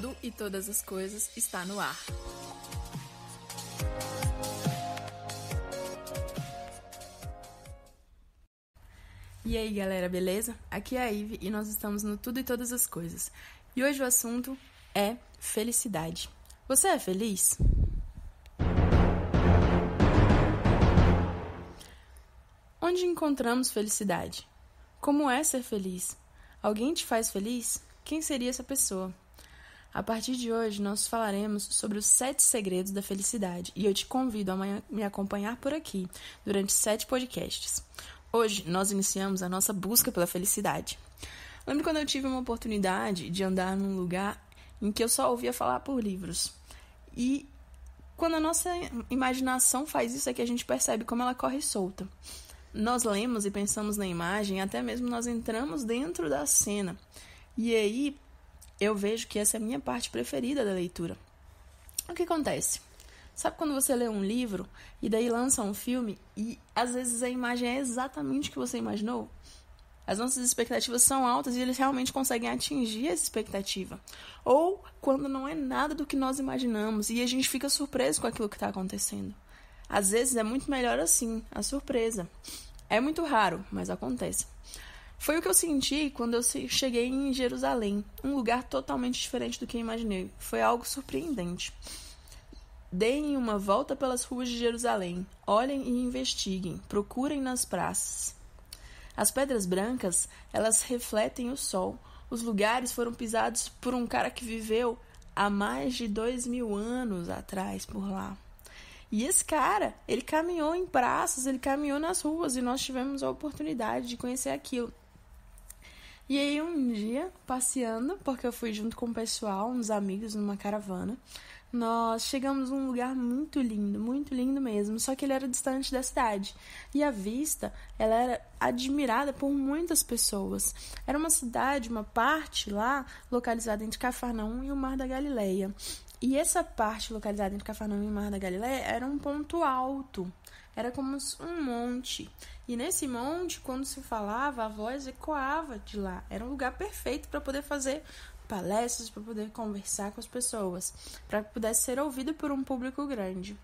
Tudo e todas as coisas está no ar. E aí, galera, beleza? Aqui é a Ive e nós estamos no Tudo e Todas as Coisas. E hoje o assunto é felicidade. Você é feliz? Onde encontramos felicidade? Como é ser feliz? Alguém te faz feliz? Quem seria essa pessoa? A partir de hoje, nós falaremos sobre os sete segredos da felicidade e eu te convido a me acompanhar por aqui durante sete podcasts. Hoje, nós iniciamos a nossa busca pela felicidade. Lembro quando eu tive uma oportunidade de andar num lugar em que eu só ouvia falar por livros. E quando a nossa imaginação faz isso, é que a gente percebe como ela corre solta. Nós lemos e pensamos na imagem, até mesmo nós entramos dentro da cena. E aí eu vejo que essa é a minha parte preferida da leitura. O que acontece? Sabe quando você lê um livro e daí lança um filme e às vezes a imagem é exatamente o que você imaginou? As nossas expectativas são altas e eles realmente conseguem atingir essa expectativa. Ou quando não é nada do que nós imaginamos e a gente fica surpreso com aquilo que está acontecendo. Às vezes é muito melhor assim, a surpresa. É muito raro, mas acontece. Foi o que eu senti quando eu cheguei em Jerusalém, um lugar totalmente diferente do que eu imaginei. Foi algo surpreendente. Deem uma volta pelas ruas de Jerusalém, olhem e investiguem, procurem nas praças. As pedras brancas, elas refletem o sol. Os lugares foram pisados por um cara que viveu há mais de dois mil anos atrás por lá. E esse cara, ele caminhou em praças, ele caminhou nas ruas e nós tivemos a oportunidade de conhecer aquilo. E aí um dia, passeando, porque eu fui junto com o pessoal, uns amigos, numa caravana, nós chegamos num lugar muito lindo, muito lindo mesmo, só que ele era distante da cidade. E a vista, ela era admirada por muitas pessoas. Era uma cidade, uma parte lá, localizada entre Cafarnaum e o Mar da Galileia. E essa parte localizada entre Cafarnaum e Mar da Galileia era um ponto alto. Era como um monte. E nesse monte, quando se falava, a voz ecoava de lá. Era um lugar perfeito para poder fazer palestras, para poder conversar com as pessoas, para que pudesse ser ouvido por um público grande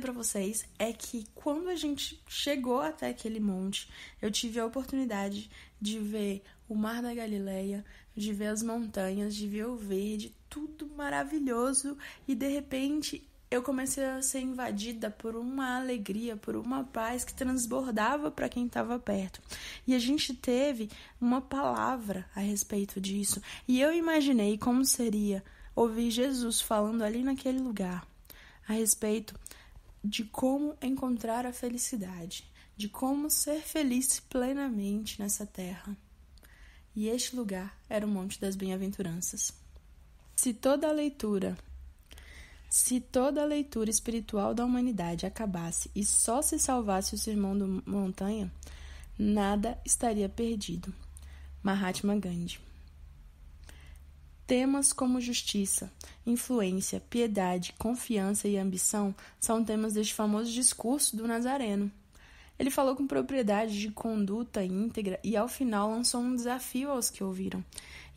para vocês é que quando a gente chegou até aquele monte, eu tive a oportunidade de ver o Mar da Galileia, de ver as montanhas, de ver o verde, tudo maravilhoso e de repente eu comecei a ser invadida por uma alegria, por uma paz que transbordava para quem estava perto. E a gente teve uma palavra a respeito disso. E eu imaginei como seria ouvir Jesus falando ali naquele lugar a respeito de como encontrar a felicidade, de como ser feliz plenamente nessa terra. E este lugar era o Monte das Bem-aventuranças. Se toda a leitura se toda a leitura espiritual da humanidade acabasse e só se salvasse o sermão do montanha, nada estaria perdido. Mahatma Gandhi. Temas como justiça, influência, piedade, confiança e ambição são temas deste famoso discurso do Nazareno. Ele falou com propriedade de conduta íntegra e, ao final, lançou um desafio aos que ouviram.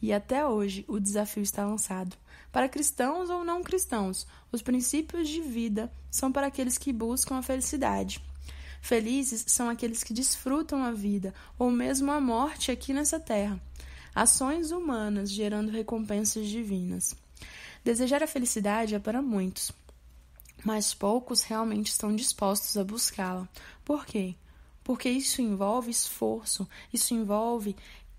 E até hoje o desafio está lançado. Para cristãos ou não cristãos, os princípios de vida são para aqueles que buscam a felicidade. Felizes são aqueles que desfrutam a vida ou mesmo a morte aqui nessa terra. Ações humanas gerando recompensas divinas. Desejar a felicidade é para muitos, mas poucos realmente estão dispostos a buscá-la. Por quê? Porque isso envolve esforço, isso envolve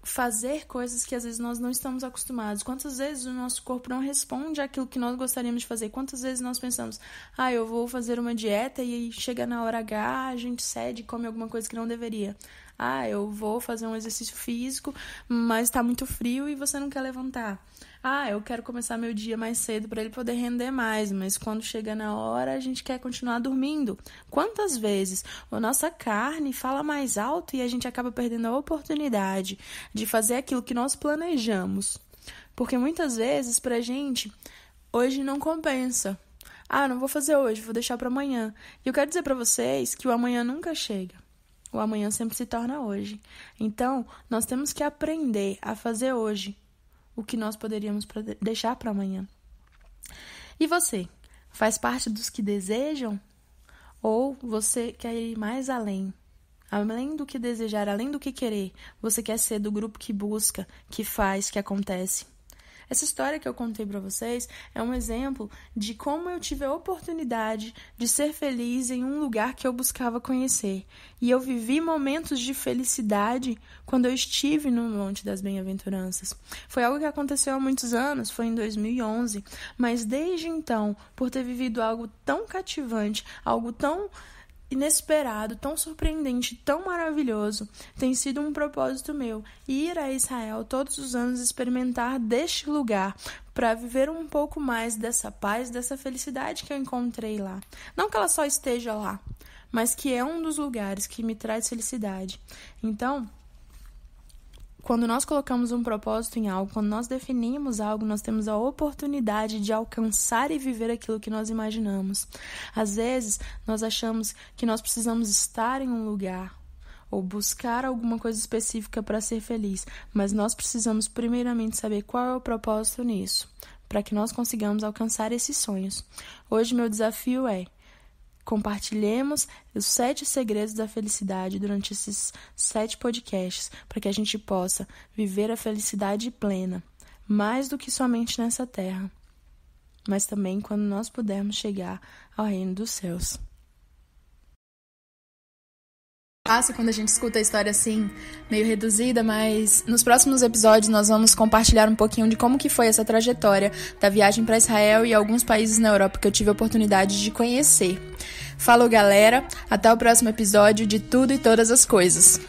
fazer coisas que às vezes nós não estamos acostumados. Quantas vezes o nosso corpo não responde àquilo que nós gostaríamos de fazer? Quantas vezes nós pensamos, ah, eu vou fazer uma dieta e aí chega na hora H, a gente cede e come alguma coisa que não deveria. Ah, eu vou fazer um exercício físico, mas está muito frio e você não quer levantar. Ah, eu quero começar meu dia mais cedo para ele poder render mais, mas quando chega na hora a gente quer continuar dormindo. Quantas vezes a nossa carne fala mais alto e a gente acaba perdendo a oportunidade de fazer aquilo que nós planejamos? Porque muitas vezes pra gente hoje não compensa. Ah, não vou fazer hoje, vou deixar para amanhã. E eu quero dizer para vocês que o amanhã nunca chega. O amanhã sempre se torna hoje. Então, nós temos que aprender a fazer hoje o que nós poderíamos deixar para amanhã. E você? Faz parte dos que desejam? Ou você quer ir mais além? Além do que desejar, além do que querer, você quer ser do grupo que busca, que faz, que acontece. Essa história que eu contei para vocês é um exemplo de como eu tive a oportunidade de ser feliz em um lugar que eu buscava conhecer. E eu vivi momentos de felicidade quando eu estive no Monte das Bem-aventuranças. Foi algo que aconteceu há muitos anos, foi em 2011, mas desde então, por ter vivido algo tão cativante, algo tão inesperado, tão surpreendente, tão maravilhoso, tem sido um propósito meu ir a Israel todos os anos experimentar deste lugar para viver um pouco mais dessa paz, dessa felicidade que eu encontrei lá. Não que ela só esteja lá, mas que é um dos lugares que me traz felicidade. Então, quando nós colocamos um propósito em algo, quando nós definimos algo, nós temos a oportunidade de alcançar e viver aquilo que nós imaginamos. Às vezes, nós achamos que nós precisamos estar em um lugar ou buscar alguma coisa específica para ser feliz, mas nós precisamos primeiramente saber qual é o propósito nisso, para que nós consigamos alcançar esses sonhos. Hoje meu desafio é compartilhemos os sete segredos da felicidade durante esses sete podcasts, para que a gente possa viver a felicidade plena, mais do que somente nessa terra, mas também quando nós pudermos chegar ao reino dos céus. Passa quando a gente escuta a história assim, meio reduzida, mas nos próximos episódios nós vamos compartilhar um pouquinho de como que foi essa trajetória da viagem para Israel e alguns países na Europa que eu tive a oportunidade de conhecer. Falou, galera, até o próximo episódio de Tudo e Todas as Coisas.